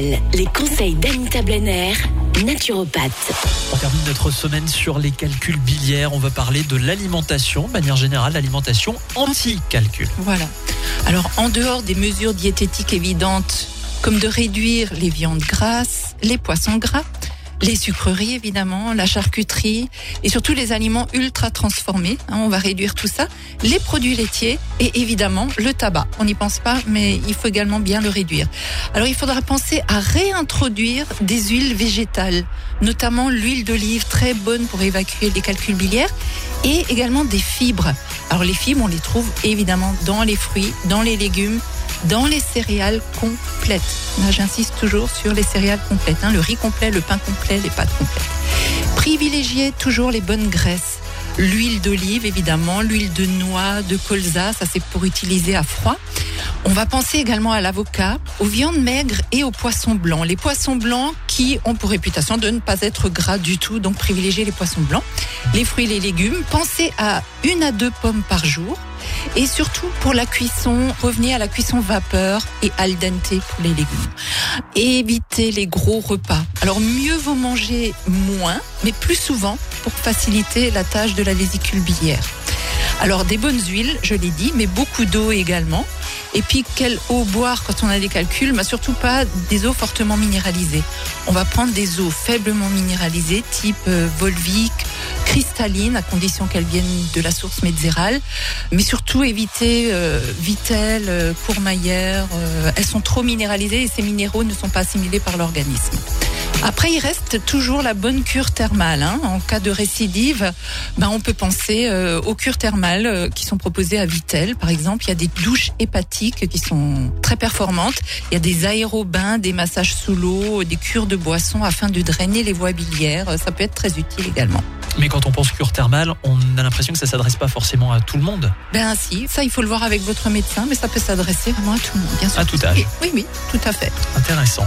Les conseils d'Anita Blenner, naturopathe. On termine notre semaine sur les calculs biliaires. On va parler de l'alimentation, de manière générale, l'alimentation anti-calcul. Voilà. Alors, en dehors des mesures diététiques évidentes, comme de réduire les viandes grasses, les poissons gras, les sucreries évidemment, la charcuterie et surtout les aliments ultra transformés. Hein, on va réduire tout ça. Les produits laitiers et évidemment le tabac. On n'y pense pas, mais il faut également bien le réduire. Alors il faudra penser à réintroduire des huiles végétales, notamment l'huile d'olive très bonne pour évacuer les calculs biliaires et également des fibres. Alors les fibres, on les trouve évidemment dans les fruits, dans les légumes, dans les céréales complètes. J'insiste toujours sur les céréales complètes, hein, le riz complet, le pain complet, les pâtes complètes. Privilégiez toujours les bonnes graisses. L'huile d'olive, évidemment, l'huile de noix, de colza, ça c'est pour utiliser à froid. On va penser également à l'avocat, aux viandes maigres et aux poissons blancs. Les poissons blancs qui ont pour réputation de ne pas être gras du tout, donc privilégiez les poissons blancs. Les fruits et les légumes, pensez à une à deux pommes par jour. Et surtout pour la cuisson, revenez à la cuisson vapeur et al dente pour les légumes. évitez les gros repas. Alors mieux vaut manger moins, mais plus souvent pour faciliter la tâche de la vésicule biliaire. Alors des bonnes huiles, je l'ai dit, mais beaucoup d'eau également. Et puis, quelle eau boire quand on a des calculs Mais surtout pas des eaux fortement minéralisées. On va prendre des eaux faiblement minéralisées, type euh, Volvic, cristalline, à condition qu'elles viennent de la source médzérale. Mais surtout, éviter euh, Vitel, euh, Courmayeur. Euh, elles sont trop minéralisées et ces minéraux ne sont pas assimilés par l'organisme. Après, il reste toujours la bonne cure thermale. Hein. En cas de récidive, ben, on peut penser euh, aux cures thermales euh, qui sont proposées à Vitel. Par exemple, il y a des douches hépatiques qui sont très performantes. Il y a des aérobains, des massages sous l'eau, des cures de boissons afin de drainer les voies biliaires. Ça peut être très utile également. Mais quand on pense cure thermale, on a l'impression que ça s'adresse pas forcément à tout le monde. Ben si, ça il faut le voir avec votre médecin, mais ça peut s'adresser vraiment à tout le monde, bien sûr. À tout âge. Oui, oui, tout à fait. Intéressant.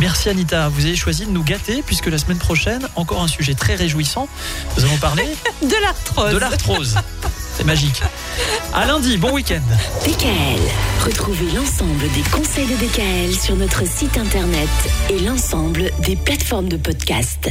Merci Anita. Vous avez choisi de nous gâter puisque la semaine prochaine, encore un sujet très réjouissant. Nous allons parler De l'arthrose. de l'arthrose. C'est magique. À lundi, bon week-end. DKL. Retrouvez l'ensemble des conseils de DKL sur notre site internet et l'ensemble des plateformes de podcast.